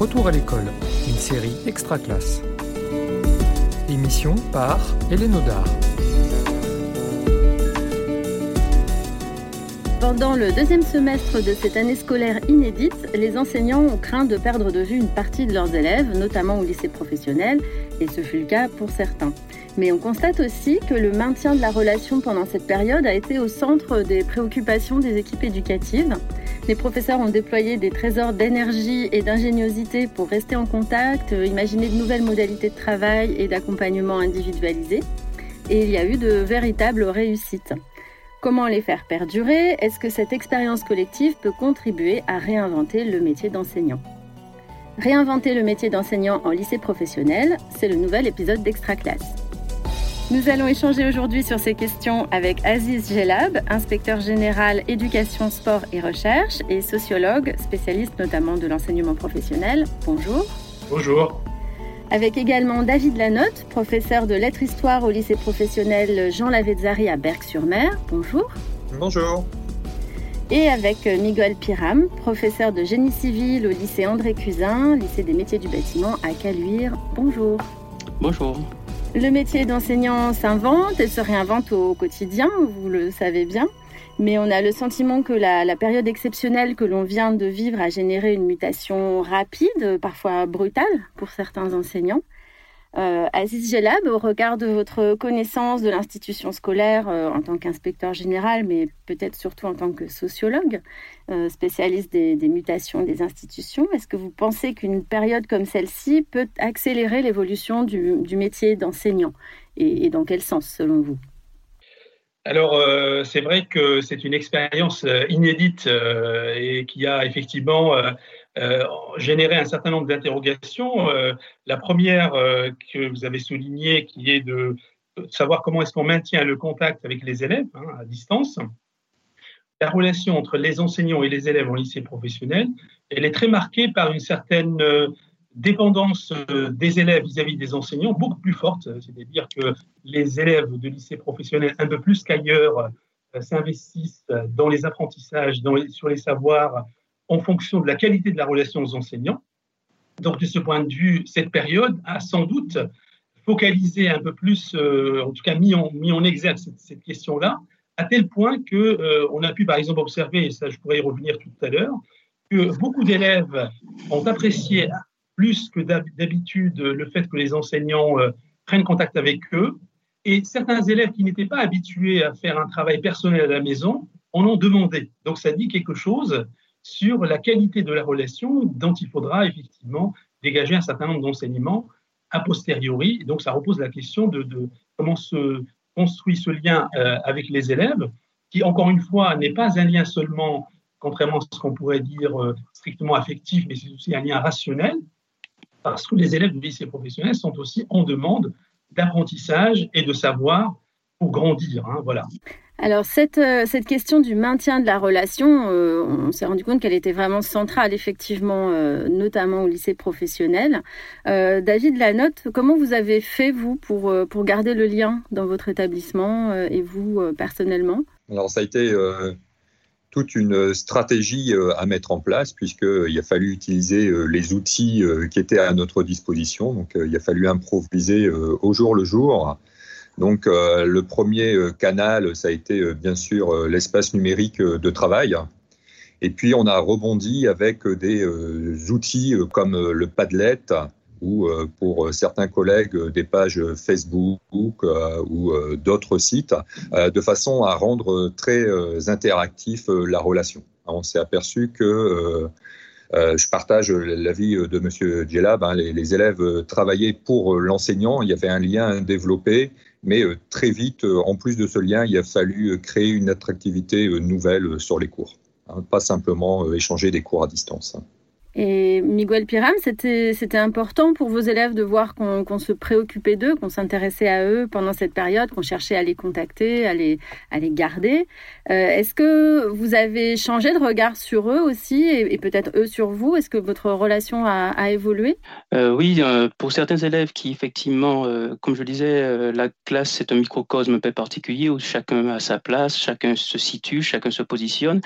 Retour à l'école, une série extra classe. Émission par Hélène Audard. Pendant le deuxième semestre de cette année scolaire inédite, les enseignants ont craint de perdre de vue une partie de leurs élèves, notamment au lycée professionnel, et ce fut le cas pour certains. Mais on constate aussi que le maintien de la relation pendant cette période a été au centre des préoccupations des équipes éducatives. Les professeurs ont déployé des trésors d'énergie et d'ingéniosité pour rester en contact, imaginer de nouvelles modalités de travail et d'accompagnement individualisé. Et il y a eu de véritables réussites. Comment les faire perdurer? Est-ce que cette expérience collective peut contribuer à réinventer le métier d'enseignant? Réinventer le métier d'enseignant en lycée professionnel, c'est le nouvel épisode d'Extra Classe. Nous allons échanger aujourd'hui sur ces questions avec Aziz Gelab, inspecteur général éducation, sport et recherche et sociologue, spécialiste notamment de l'enseignement professionnel. Bonjour. Bonjour avec également David Lanotte, professeur de lettres-histoire au lycée professionnel Jean Lavezzari à Berck-sur-Mer. Bonjour. Bonjour. Et avec Miguel Piram, professeur de génie civil au lycée André Cusin, lycée des métiers du bâtiment à Caluire. Bonjour. Bonjour. Le métier d'enseignant s'invente et se réinvente au quotidien, vous le savez bien. Mais on a le sentiment que la, période exceptionnelle que l'on vient de vivre a généré une mutation rapide, parfois brutale pour certains enseignants. Euh, Aziz Gelab, au regard de votre connaissance de l'institution scolaire euh, en tant qu'inspecteur général, mais peut-être surtout en tant que sociologue, euh, spécialiste des, mutations des institutions, est-ce que vous pensez qu'une période comme celle-ci peut accélérer l'évolution du, métier d'enseignant et dans quel sens selon vous? Alors, euh, c'est vrai que c'est une expérience inédite et qui a effectivement généré un certain nombre d'interrogations. la première que vous avez soulignée, qui est de savoir comment est-ce qu'on maintient le contact avec les élèves hein, à distance. La relation entre les enseignants et les élèves en lycée professionnel, elle est très marquée par une certaine dépendance euh, des élèves vis-à-vis des enseignants beaucoup plus forte, c'est-à-dire que les élèves de lycée professionnel, un peu plus qu'ailleurs, euh, s'investissent dans les apprentissages, sur les savoirs, en fonction de la qualité de la relation aux enseignants. Donc, de ce point de vue, cette période a sans doute focalisé un peu plus, euh, en tout cas mis en, exergue cette, question-là, à tel point que on a pu, par exemple, observer, et ça je pourrais y revenir tout à l'heure, que beaucoup d'élèves ont apprécié plus que d'habitude le fait que les enseignants euh, prennent contact avec eux. Et certains élèves qui n'étaient pas habitués à faire un travail personnel à la maison en ont demandé. Donc ça dit quelque chose sur la qualité de la relation dont il faudra effectivement dégager un certain nombre d'enseignements a posteriori. donc ça repose la question de, comment se construit ce lien euh, avec les élèves, qui encore une fois n'est pas un lien seulement, contrairement à ce qu'on pourrait dire euh, strictement affectif, mais c'est aussi un lien rationnel parce que les élèves du lycée professionnel sont aussi en demande d'apprentissage et de savoir pour grandir. Hein, voilà. Alors cette, euh, cette question du maintien de la relation, euh, on s'est rendu compte qu'elle était vraiment centrale effectivement, euh, notamment au lycée professionnel. David Lanotte, comment vous avez fait vous pour, pour garder le lien dans votre établissement et vous personnellement? Alors ça a été toute une stratégie à mettre en place puisqu'il a fallu utiliser les outils qui étaient à notre disposition. Donc il a fallu improviser au jour le jour. Donc le premier canal, ça a été bien sûr l'espace numérique de travail. Et puis on a rebondi avec des outils comme le Padlet, ou euh, pour euh, certains collègues euh, des pages Facebook ou d'autres sites, de façon à rendre très interactif la relation. On s'est aperçu que je partage l'avis de M. Djellab. Hein, les, élèves travaillaient pour l'enseignant. Il y avait un lien développé, mais très vite, en plus de ce lien, il a fallu créer une attractivité nouvelle sur les cours. Hein, pas simplement échanger des cours à distance. Et Miguel Piram, c'était important pour vos élèves de voir qu'on se préoccupait d'eux, qu'on s'intéressait à eux pendant cette période, qu'on cherchait à les contacter, à les, à les garder. Euh, est-ce que vous avez changé de regard sur eux aussi et, peut-être eux sur vous? Est-ce que votre relation a, évolué? Euh, Oui, euh, pour certains élèves qui effectivement, comme je disais, la classe c'est un microcosme peu particulier où chacun a sa place, chacun se situe, chacun se positionne.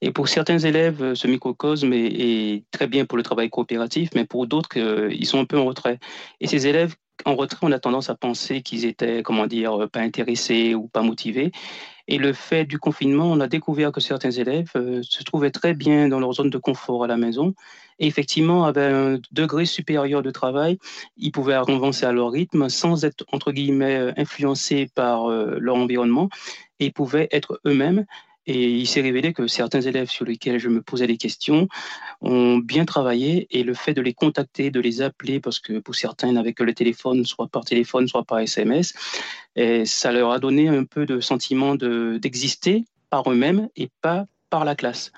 Et pour certains élèves, ce microcosme est, est très bien pour le travail coopératif, mais pour d'autres, ils sont un peu en retrait. Et ces élèves en retrait, on a tendance à penser qu'ils étaient, comment dire, pas intéressés ou pas motivés. Et le fait du confinement, on a découvert que certains élèves euh, se trouvaient très bien dans leur zone de confort à la maison. Et effectivement, avec un degré supérieur de travail, ils pouvaient avancer à leur rythme sans être, entre guillemets, euh, influencés par euh, leur environnement et pouvaient être eux-mêmes et il s'est révélé que certains élèves sur lesquels je me posais des questions ont bien travaillé et le fait de les contacter, de les appeler, parce que pour certains n'avaient que le téléphone, soit par téléphone, soit par SMS, ça leur a donné un peu de sentiment d'exister par eux-mêmes et pas par la classe.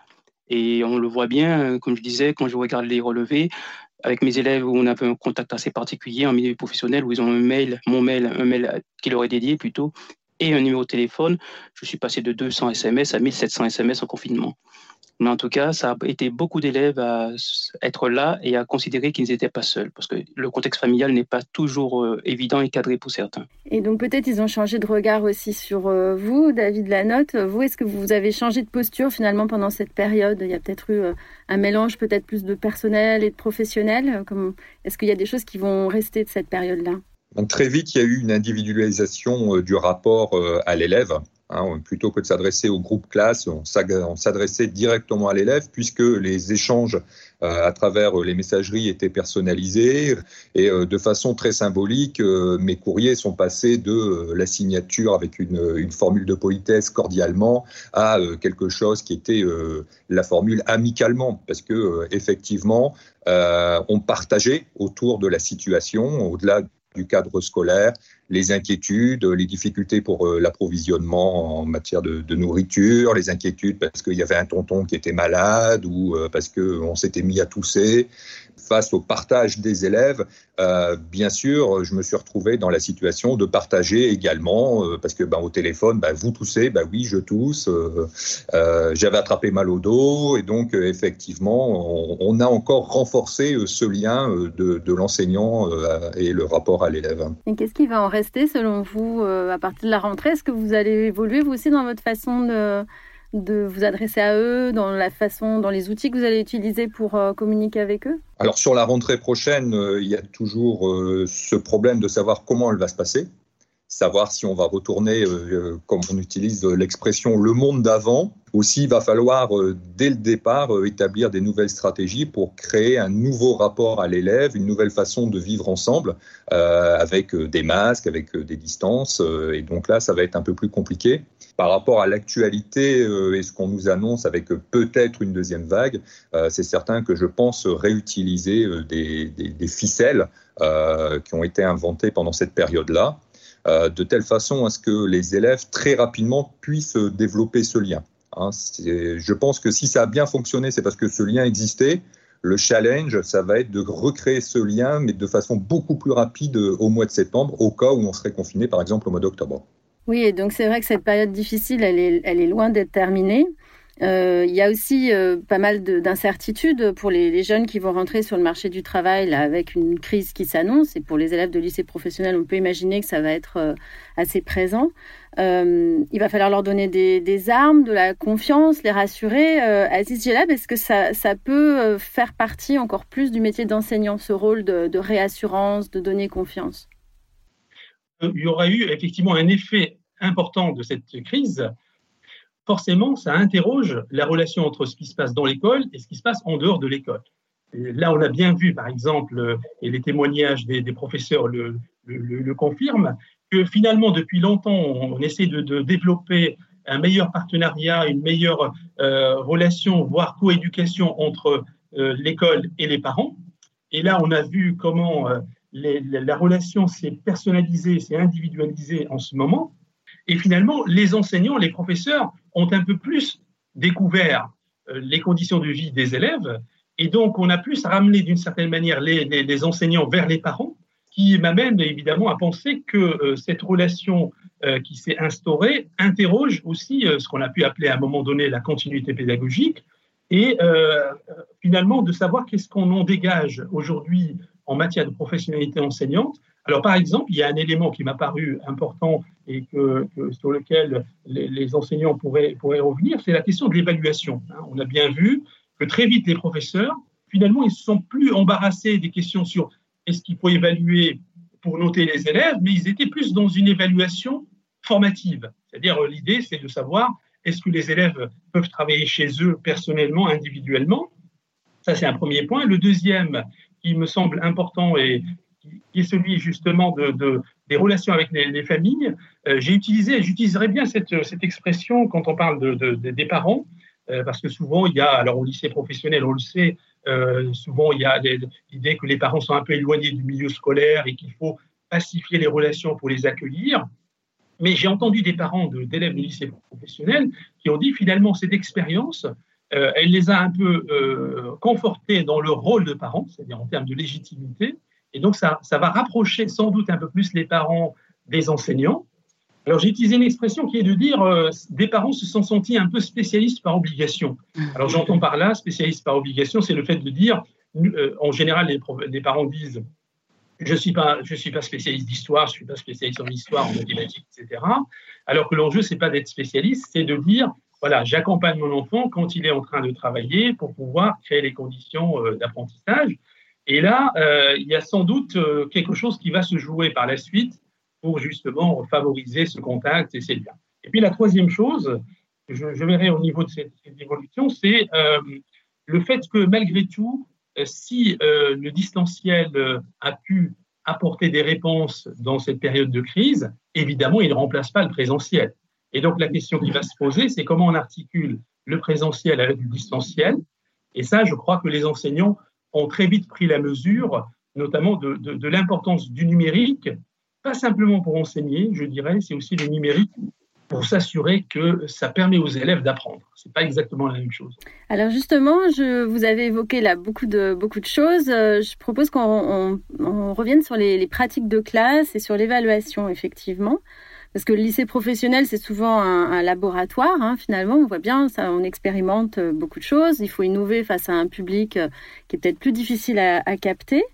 Et on le voit bien, comme je disais, quand je regarde les relevés, avec mes élèves où on a un contact assez particulier en milieu professionnel, où ils ont un mail, mon mail, un mail qui leur est dédié plutôt, et un numéro de téléphone, je suis passé de 200 SMS à 1700 SMS en confinement. Mais en tout cas, ça a été beaucoup d'élèves à être là et à considérer qu'ils n'étaient pas seuls, parce que le contexte familial n'est pas toujours euh, évident et cadré pour certains. Et donc peut-être ils ont changé de regard aussi sur euh, vous, David Lanotte. Vous, est-ce que vous avez changé de posture finalement pendant cette période? Il y a peut-être eu euh, un mélange peut-être plus de personnel et de professionnel. Est-ce qu'il y a des choses qui vont rester de cette période-là? Donc très vite, il y a eu une individualisation euh, du rapport euh, à l'élève. Hein, plutôt que de s'adresser au groupe classe, on s'adressait directement à l'élève puisque les échanges euh, à travers les messageries étaient personnalisés et de façon très symbolique, mes courriers sont passés de la signature avec une, une, formule de politesse cordialement à quelque chose qui était la formule amicalement parce que effectivement on partageait autour de la situation, au-delà du cadre scolaire, les inquiétudes, les difficultés pour euh, l'approvisionnement en matière de, nourriture, les inquiétudes parce qu'il y avait un tonton qui était malade ou euh, parce qu'on s'était mis à tousser, face au partage des élèves, euh, bien sûr, je me suis retrouvé dans la situation de partager également, euh, parce que ben, au téléphone, ben, vous toussez, ben oui, je tousse, euh, j'avais attrapé mal au dos, et donc effectivement, on, a encore renforcé ce lien de, l'enseignant et le rapport à l'élève. Qu'est-ce qui va selon vous à partir de la rentrée? Est-ce que vous allez évoluer vous aussi dans votre façon de vous adresser à eux, dans la façon, dans les outils que vous allez utiliser pour euh, communiquer avec eux? Alors sur la rentrée prochaine, euh, il y a toujours euh, ce problème de savoir comment elle va se passer, savoir si on va retourner, comme on utilise l'expression, le monde d'avant. Aussi, il va falloir, dès le départ, établir des nouvelles stratégies pour créer un nouveau rapport à l'élève, une nouvelle façon de vivre ensemble, avec des masques, avec des distances. et donc là, ça va être un peu plus compliqué par rapport à l'actualité euh, et ce qu'on nous annonce avec peut-être une deuxième vague, euh, c'est certain que je pense réutiliser euh, des, ficelles qui ont été inventées pendant cette période-là, de telle façon à ce que les élèves très rapidement puissent développer ce lien. Hein. je pense que si ça a bien fonctionné, c'est parce que ce lien existait. Le challenge, ça va être de recréer ce lien, mais de façon beaucoup plus rapide au mois de septembre, au cas où on serait confiné, par exemple, au mois d'octobre. Oui, et donc c'est vrai que cette période difficile, elle est loin d'être terminée. Euh, il y a aussi euh, pas mal d'incertitudes pour les, jeunes qui vont rentrer sur le marché du travail avec une crise qui s'annonce. Et pour les élèves de lycée professionnel, on peut imaginer que ça va être euh, assez présent. Euh, il va falloir leur donner des, armes, de la confiance, les rassurer. Aziz Gelab, est-ce que ça, ça, peut faire partie encore plus du métier d'enseignant, ce rôle de, de réassurance, de donner confiance? Il y aura eu effectivement un effet important de cette crise, forcément, ça interroge la relation entre ce qui se passe dans l'école et ce qui se passe en dehors de l'école. Là, on a bien vu, par exemple, et les témoignages des, professeurs le, confirment, que finalement, depuis longtemps, on essaie de, développer un meilleur partenariat, une meilleure euh, relation, voire coéducation entre euh, l'école et les parents. Et là, on a vu comment euh, la relation s'est personnalisée, s'est individualisée en ce moment. Et finalement, les enseignants, les professeurs ont un peu plus découvert euh, les conditions de vie des élèves. Et donc, on a plus ramené d'une certaine manière les, enseignants vers les parents, qui m'amène évidemment à penser que euh, cette relation euh, qui s'est instaurée interroge aussi ce qu'on a pu appeler à un moment donné la continuité pédagogique, et finalement de savoir qu'est-ce qu'on en dégage aujourd'hui en matière de professionnalité enseignante. Alors, par exemple, il y a un élément qui m'a paru important et sur lequel les, enseignants pourraient, revenir, c'est la question de l'évaluation. Hein. On a bien vu que très vite, les professeurs, finalement, ils ne sont plus embarrassés des questions sur est-ce qu'il faut évaluer pour noter les élèves, mais ils étaient plus dans une évaluation formative. C'est-à-dire, l'idée, c'est de savoir est-ce que les élèves peuvent travailler chez eux personnellement, individuellement Ça, c'est un premier point. Le deuxième, qui me semble important et qui est celui justement de, des relations avec les, familles, euh, j'ai utilisé, j'utiliserai bien cette, cette, expression quand on parle de, des parents, euh, parce que souvent, il y a, alors au lycée professionnel, on le sait, euh, souvent il y a l'idée que les parents sont un peu éloignés du milieu scolaire et qu'il faut pacifier les relations pour les accueillir. Mais j'ai entendu des parents d'élèves de, lycée professionnel qui ont dit finalement cette expérience, elle les a un peu confortés dans leur rôle de parents, c'est-à-dire en termes de légitimité, et donc, ça, va rapprocher sans doute un peu plus les parents des enseignants. Alors, j'ai utilisé une expression qui est de dire euh, des parents se sont sentis un peu spécialistes par obligation. Alors, j'entends par là, spécialiste par obligation, c'est le fait de dire, euh, en général, les, parents disent je ne suis, pas, suis pas spécialiste d'histoire, je ne suis pas spécialiste en histoire, en mathématiques, etc. Alors que l'enjeu, ce n'est pas d'être spécialiste, c'est de dire voilà, j'accompagne mon enfant quand il est en train de travailler pour pouvoir créer les conditions euh, d'apprentissage. Et là, euh, il y a sans doute euh, quelque chose qui va se jouer par la suite pour justement favoriser ce contact et ces liens. Et puis la troisième chose, je, verrai au niveau de cette, évolution, c'est le fait que malgré tout, si le distanciel a pu apporter des réponses dans cette période de crise, évidemment, il ne remplace pas le présentiel. Et donc la question qui va se poser, c'est comment on articule le présentiel avec le distanciel. Et ça, je crois que les enseignants ont très vite pris la mesure, notamment de, de, l'importance du numérique, pas simplement pour enseigner, je dirais, c'est aussi le numérique pour s'assurer que ça permet aux élèves d'apprendre. C'est pas exactement la même chose. Alors justement, vous avez évoqué là beaucoup de beaucoup de choses. Euh, je propose qu'on on, revienne sur les, pratiques de classe et sur l'évaluation effectivement. Parce que le lycée professionnel, c'est souvent un, laboratoire. Hein, finalement, on voit bien, on expérimente euh, beaucoup de choses. Il faut innover face à un public euh, qui est peut-être plus difficile à, capter.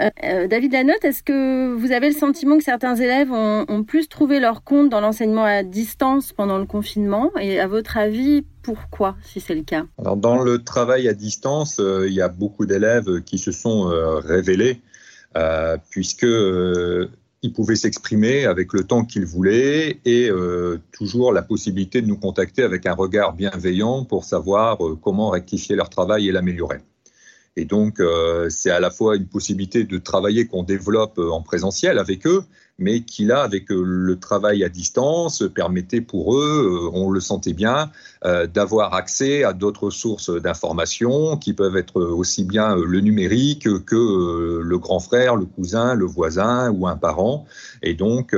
Euh, David Lanotte, est-ce que vous avez le sentiment que certains élèves ont, plus trouvé leur compte dans l'enseignement à distance pendant le confinement? Et à votre avis, pourquoi, si c'est le cas? Dans le travail à distance, il y a beaucoup d'élèves qui se sont révélés, puisque il pouvait s'exprimer avec le temps qu'il voulait et euh, toujours la possibilité de nous contacter avec un regard bienveillant pour savoir euh, comment rectifier leur travail et l'améliorer. Et donc, euh, c'est à la fois une possibilité de travailler qu'on développe en présentiel avec eux, mais qui là, avec euh, le travail à distance, permettait pour eux, euh, on le sentait bien, euh, d'avoir accès à d'autres sources d'informations qui peuvent être aussi bien le numérique que le grand frère, le cousin, le voisin ou un parent. Et donc,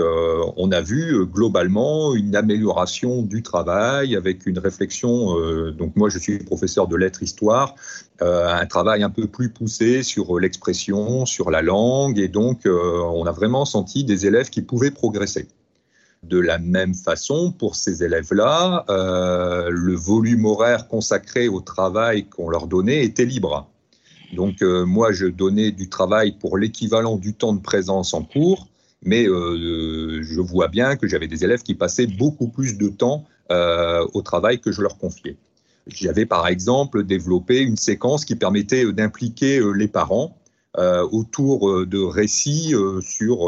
on a vu globalement une amélioration du travail avec une réflexion. donc, moi, je suis professeur de lettres histoire, un travail un peu plus poussé sur l'expression, sur la langue, et donc on a vraiment senti des élèves qui pouvaient progresser. De la même façon, pour ces élèves-là, euh, le volume horaire consacré au travail qu'on leur donnait était libre. Donc euh, moi, je donnais du travail pour l'équivalent du temps de présence en cours, mais euh, je vois bien que j'avais des élèves qui passaient beaucoup plus de temps au travail que je leur confiais. J'avais par exemple développé une séquence qui permettait d'impliquer les parents autour euh, de récits euh, sur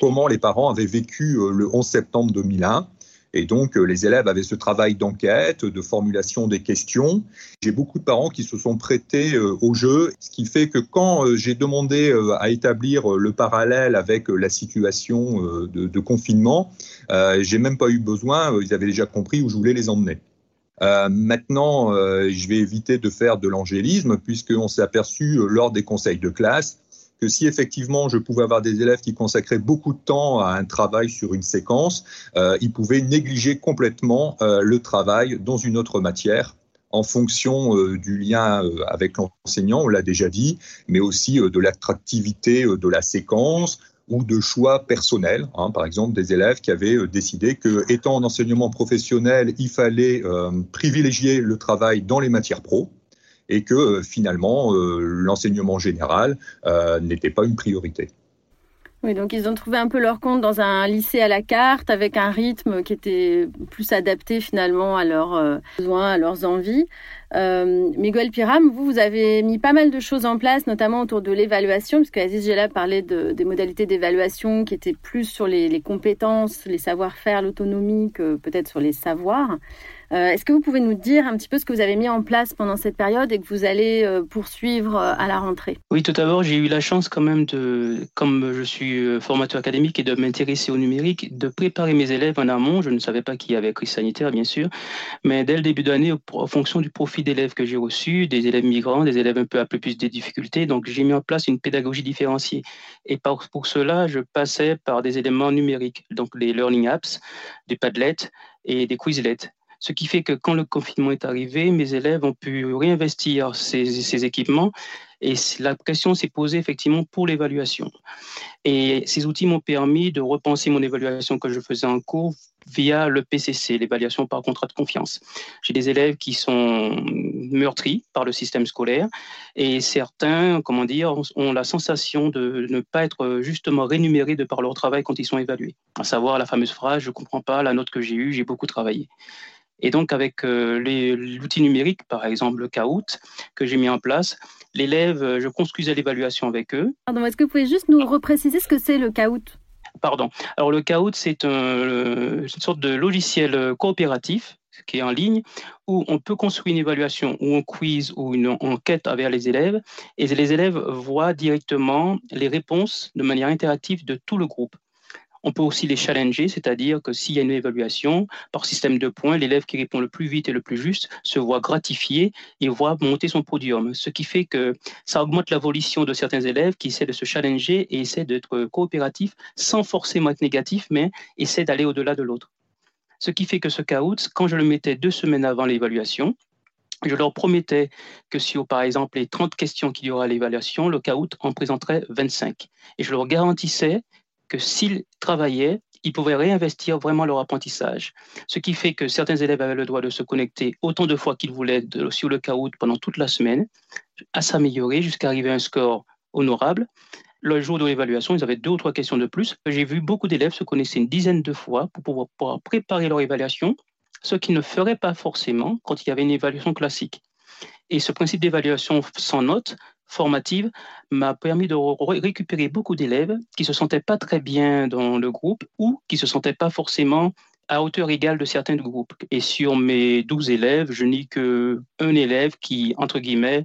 comment les parents avaient vécu le 11 septembre 2001. Et donc, les élèves avaient ce travail d'enquête, de formulation des questions. J'ai beaucoup de parents qui se sont prêtés au jeu, ce qui fait que quand j'ai demandé à établir le parallèle avec la situation de, de confinement, j'ai même pas eu besoin, ils avaient déjà compris où je voulais les emmener. Euh, maintenant, euh, je vais éviter de faire de l'angélisme puisqu'on s'est aperçu euh, lors des conseils de classe que si effectivement je pouvais avoir des élèves qui consacraient beaucoup de temps à un travail sur une séquence, ils pouvaient négliger complètement le travail dans une autre matière en fonction du lien avec l'enseignant, on l'a déjà dit, mais aussi de l'attractivité de la séquence, ou de choix personnels. Hein, par exemple, des élèves qui avaient euh, décidé que, étant en enseignement professionnel, il fallait euh, privilégier le travail dans les matières pro et que euh, finalement l'enseignement général n'était pas une priorité. Oui, donc ils ont trouvé un peu leur compte dans un lycée à la carte avec un rythme qui était plus adapté finalement à leurs euh, besoins, à leurs envies. Euh, Miguel Piram, vous, vous avez mis pas mal de choses en place, notamment autour de l'évaluation, puisque Aziz Gela parlait de, des modalités d'évaluation qui étaient plus sur les, les compétences, les savoir-faire, l'autonomie que peut-être sur les savoirs. Euh, est-ce que vous pouvez nous dire un petit peu ce que vous avez mis en place pendant cette période et que vous allez euh, poursuivre euh, à la rentrée? Oui, tout d'abord, j'ai eu la chance quand même de, comme je suis formateur académique et de m'intéresser au numérique, de préparer mes élèves en amont. Je ne savais pas qu'il y avait crise sanitaire, bien sûr, mais dès le début d'année, en fonction du profil d'élèves que j'ai reçu, des élèves migrants, des élèves un peu à plus des difficultés, donc j'ai mis en place une pédagogie différenciée. Et pour cela, je passais par des éléments numériques, donc les learning apps, des Padlet et des Quizlet. Ce qui fait que quand le confinement est arrivé, mes élèves ont pu réinvestir ces, équipements et la question s'est posée effectivement pour l'évaluation. Et ces outils m'ont permis de repenser mon évaluation que je faisais en cours via le PCC, l'évaluation par contrat de confiance. J'ai des élèves qui sont meurtris par le système scolaire et certains, comment dire, ont la sensation de ne pas être justement rémunérés de par leur travail quand ils sont évalués. À savoir la fameuse phrase, je ne comprends pas la note que j'ai eue, j'ai beaucoup travaillé. Et donc, avec euh, l'outil numérique, par exemple le Kahoot, que j'ai mis en place, l'élève, euh, je construisais l'évaluation avec eux. Pardon, est-ce que vous pouvez juste nous repréciser ce que c'est le Kahoot? Pardon. Alors, le Kahoot, c'est un, une sorte de logiciel coopératif qui est en ligne, où on peut construire une évaluation ou un quiz ou une enquête avec les élèves, et les élèves voient directement les réponses de manière interactive de tout le groupe. On peut aussi les challenger, c'est-à-dire que s'il y a une évaluation par système de points, l'élève qui répond le plus vite et le plus juste se voit gratifié et voit monter son podium. Ce qui fait que ça augmente la volition de certains élèves qui essaient de se challenger et essaient d'être coopératifs sans forcément être négatifs, mais essaient d'aller au-delà de l'autre. Ce qui fait que ce caout, quand je le mettais deux semaines avant l'évaluation, je leur promettais que sur, par exemple, les 30 questions qu'il y aura à l'évaluation, le caout en présenterait 25. Et je leur garantissais que s'ils travaillaient, ils pouvaient réinvestir vraiment leur apprentissage. Ce qui fait que certains élèves avaient le droit de se connecter autant de fois qu'ils voulaient sur le caout pendant toute la semaine, à s'améliorer jusqu'à arriver à un score honorable. Le jour de l'évaluation, ils avaient deux ou trois questions de plus. J'ai vu beaucoup d'élèves se connaître une dizaine de fois pour pouvoir, pouvoir préparer leur évaluation, ce qu'ils ne feraient pas forcément quand il y avait une évaluation classique. Et ce principe d'évaluation sans note formative m'a permis de récupérer beaucoup d'élèves qui se sentaient pas très bien dans le groupe ou qui se sentaient pas forcément à hauteur égale de certains groupes. Et sur mes 12 élèves, je n'ai qu'un élève qui, entre guillemets,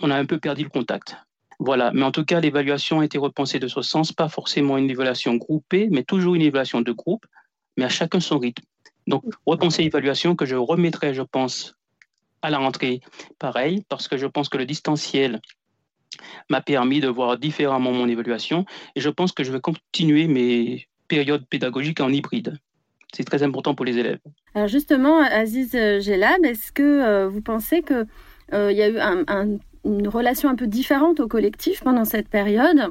on a un peu perdu le contact. Voilà, mais en tout cas, l'évaluation a été repensée de ce sens, pas forcément une évaluation groupée, mais toujours une évaluation de groupe, mais à chacun son rythme. Donc, repenser l'évaluation que je remettrai, je pense, à la rentrée, pareil, parce que je pense que le distanciel m'a permis de voir différemment mon évaluation et je pense que je vais continuer mes périodes pédagogiques en hybride. C'est très important pour les élèves. Alors justement, Aziz Gelab, est-ce que euh, vous pensez qu'il euh, y a eu une relation un peu différente au collectif pendant cette période?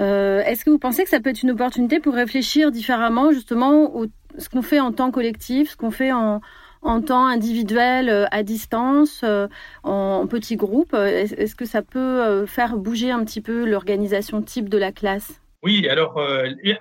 Euh, est-ce que vous pensez que ça peut être une opportunité pour réfléchir différemment justement à ce qu'on fait en temps collectif, ce qu'on fait en, en temps individuel, euh, à distance, euh, en, petits groupes Est-ce que ça peut euh, faire bouger un petit peu l'organisation type de la classe? Oui, alors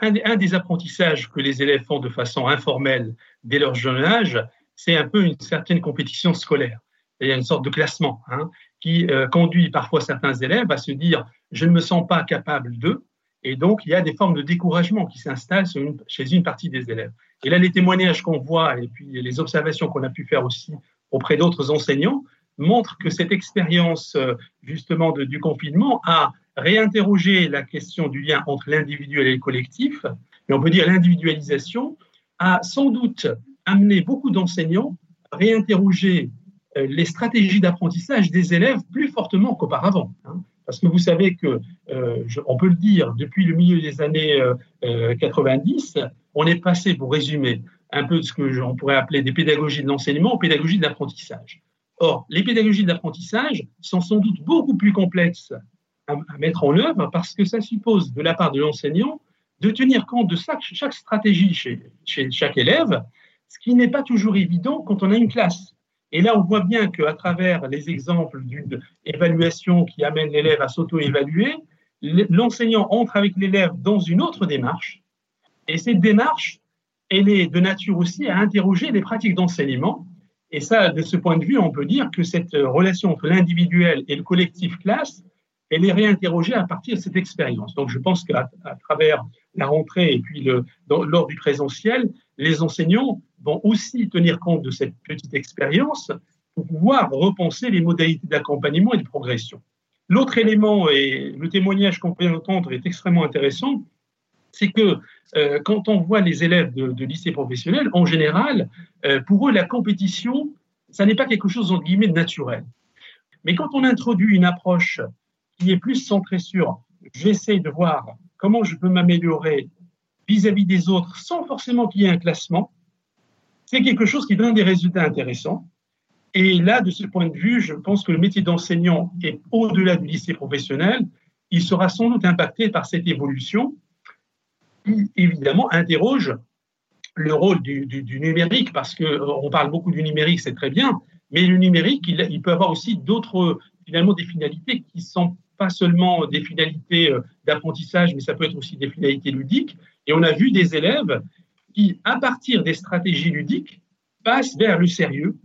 un, des apprentissages que les élèves font de façon informelle dès leur jeune âge, c'est un peu une certaine compétition scolaire. Il y a une sorte de classement hein, qui conduit parfois certains élèves à se dire je ne me sens pas capable d'eux, et donc il y a des formes de découragement qui s'installent chez une partie des élèves. Et là, les témoignages qu'on voit et puis les observations qu'on a pu faire aussi auprès d'autres enseignants montrent que cette expérience euh, justement du confinement a réinterrogé la question du lien entre l'individuel et le collectif, et on peut dire l'individualisation a sans doute amené beaucoup d'enseignants à réinterroger euh, les stratégies d'apprentissage des élèves plus fortement qu'auparavant. Parce que vous savez que, euh, on peut le dire, depuis le milieu des années 90, on est passé, pour résumer, un peu de ce que on pourrait appeler des pédagogies de l'enseignement aux pédagogies de l'apprentissage. Or, les pédagogies de l'apprentissage sont sans doute beaucoup plus complexes à, mettre en œuvre parce que ça suppose de la part de l'enseignant de tenir compte de chaque, stratégie chez chaque élève, ce qui n'est pas toujours évident quand on a une classe. Et là, on voit bien qu'à travers les exemples d'une évaluation qui amène l'élève à s'auto-évaluer, l'enseignant entre avec l'élève dans une autre démarche, et cette démarche, elle est de nature aussi à interroger les pratiques d'enseignement. Et ça, de ce point de vue, on peut dire que cette relation entre l'individuel et le collectif classe, elle est réinterrogée à partir de cette expérience. Donc, je pense qu'à travers la rentrée et puis le, lors du présentiel, les enseignants vont aussi tenir compte de cette petite expérience pour pouvoir repenser les modalités d'accompagnement et de progression. L'autre élément, et le témoignage qu'on peut entendre est extrêmement intéressant, c'est que euh, quand on voit les élèves de, lycée professionnel, en général, euh, pour eux, la compétition, ça n'est pas quelque chose, entre guillemets, de naturel. Mais quand on introduit une approche qui est plus centrée sur j'essaie de voir comment je peux m'améliorer vis-à-vis des autres sans forcément qu'il y ait un classement, c'est quelque chose qui donne des résultats intéressants. Et là, de ce point de vue, je pense que le métier d'enseignant est au-delà du lycée professionnel. Il sera sans doute impacté par cette évolution qui, évidemment, interroge le rôle du, numérique, parce qu'on parle beaucoup du numérique, c'est très bien, mais le numérique, il, il peut avoir aussi d'autres, finalement, des finalités qui sont pas seulement des finalités euh, d'apprentissage, mais ça peut être aussi des finalités ludiques. Et on a vu des élèves qui, à partir des stratégies ludiques, passent vers le sérieux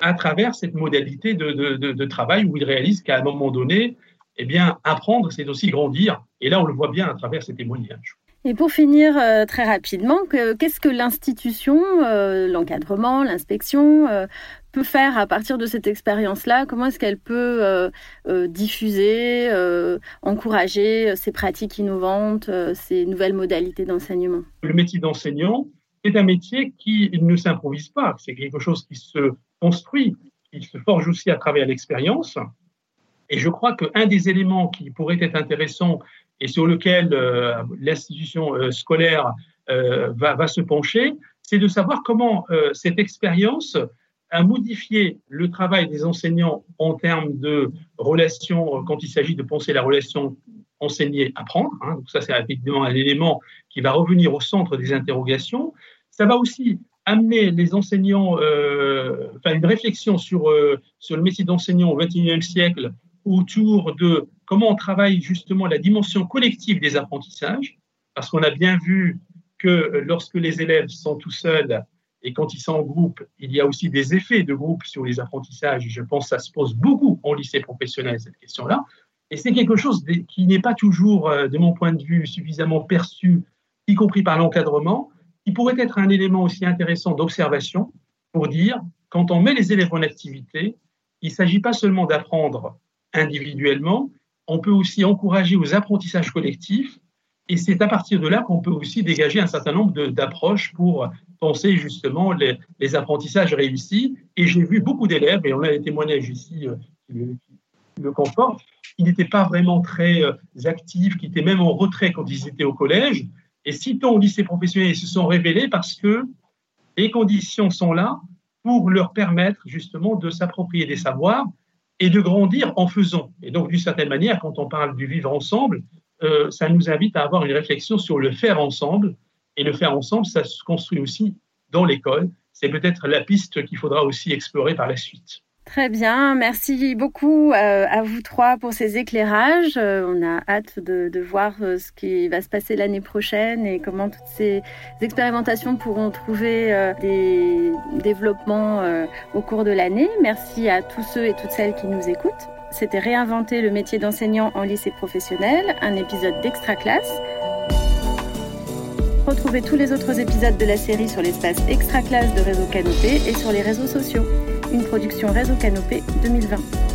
à travers cette modalité de, de, travail où ils réalisent qu'à un moment donné, eh bien, apprendre, c'est aussi grandir. Et là, on le voit bien à travers ces témoignages. Et pour finir euh, très rapidement, qu'est-ce que l'institution, euh, l'encadrement, l'inspection peut faire à partir de cette expérience-là Comment est-ce qu'elle peut diffuser, encourager ces pratiques innovantes, ces nouvelles modalités d'enseignement? Le métier d'enseignant est un métier qui ne s'improvise pas. C'est quelque chose qui se construit, qui se forge aussi à travers l'expérience. Et je crois qu'un des éléments qui pourrait être intéressant et sur lequel euh, l'institution euh, scolaire euh, va, se pencher, c'est de savoir comment cette expérience a modifié le travail des enseignants en termes de relations, quand il s'agit de penser la relation enseigner-apprendre. Hein. donc ça, c'est effectivement un élément qui va revenir au centre des interrogations. Ça va aussi amener les enseignants, euh, enfin une réflexion sur, sur le métier d'enseignant au XXIe siècle autour de comment on travaille justement la dimension collective des apprentissages, parce qu'on a bien vu que lorsque les élèves sont tout seuls et quand ils sont en groupe, il y a aussi des effets de groupe sur les apprentissages. Je pense que ça se pose beaucoup en lycée professionnel, cette question-là. Et c'est quelque chose qui n'est pas toujours, euh, de mon point de vue, suffisamment perçu, y compris par l'encadrement, qui pourrait être un élément aussi intéressant d'observation pour dire, quand on met les élèves en activité, il ne s'agit pas seulement d'apprendre individuellement, on peut aussi encourager aux apprentissages collectifs. Et c'est à partir de là qu'on peut aussi dégager un certain nombre d'approches pour penser justement les, apprentissages réussis. Et j'ai vu beaucoup d'élèves, et on a des témoignages ici euh, qui, le confortent, qui n'étaient pas vraiment très euh, actifs, qui étaient même en retrait quand ils étaient au collège. Et sitôt au lycée professionnel, ils se sont révélés parce que les conditions sont là pour leur permettre justement de s'approprier des savoirs et de grandir en faisant. Et donc, d'une certaine manière, quand on parle du vivre ensemble, euh, ça nous invite à avoir une réflexion sur le faire ensemble. Et le faire ensemble, ça se construit aussi dans l'école. C'est peut-être la piste qu'il faudra aussi explorer par la suite. Très bien, merci beaucoup euh, à vous trois pour ces éclairages. Euh, on a hâte de, voir ce qui va se passer l'année prochaine et comment toutes ces expérimentations pourront trouver des développements au cours de l'année. Merci à tous ceux et toutes celles qui nous écoutent. C'était Réinventer le métier d'enseignant en lycée professionnel, un épisode d'Extra Classe. Retrouvez tous les autres épisodes de la série sur l'espace Extra Classe de Réseau Canopé et sur les réseaux sociaux une production Réseau Canopé 2020.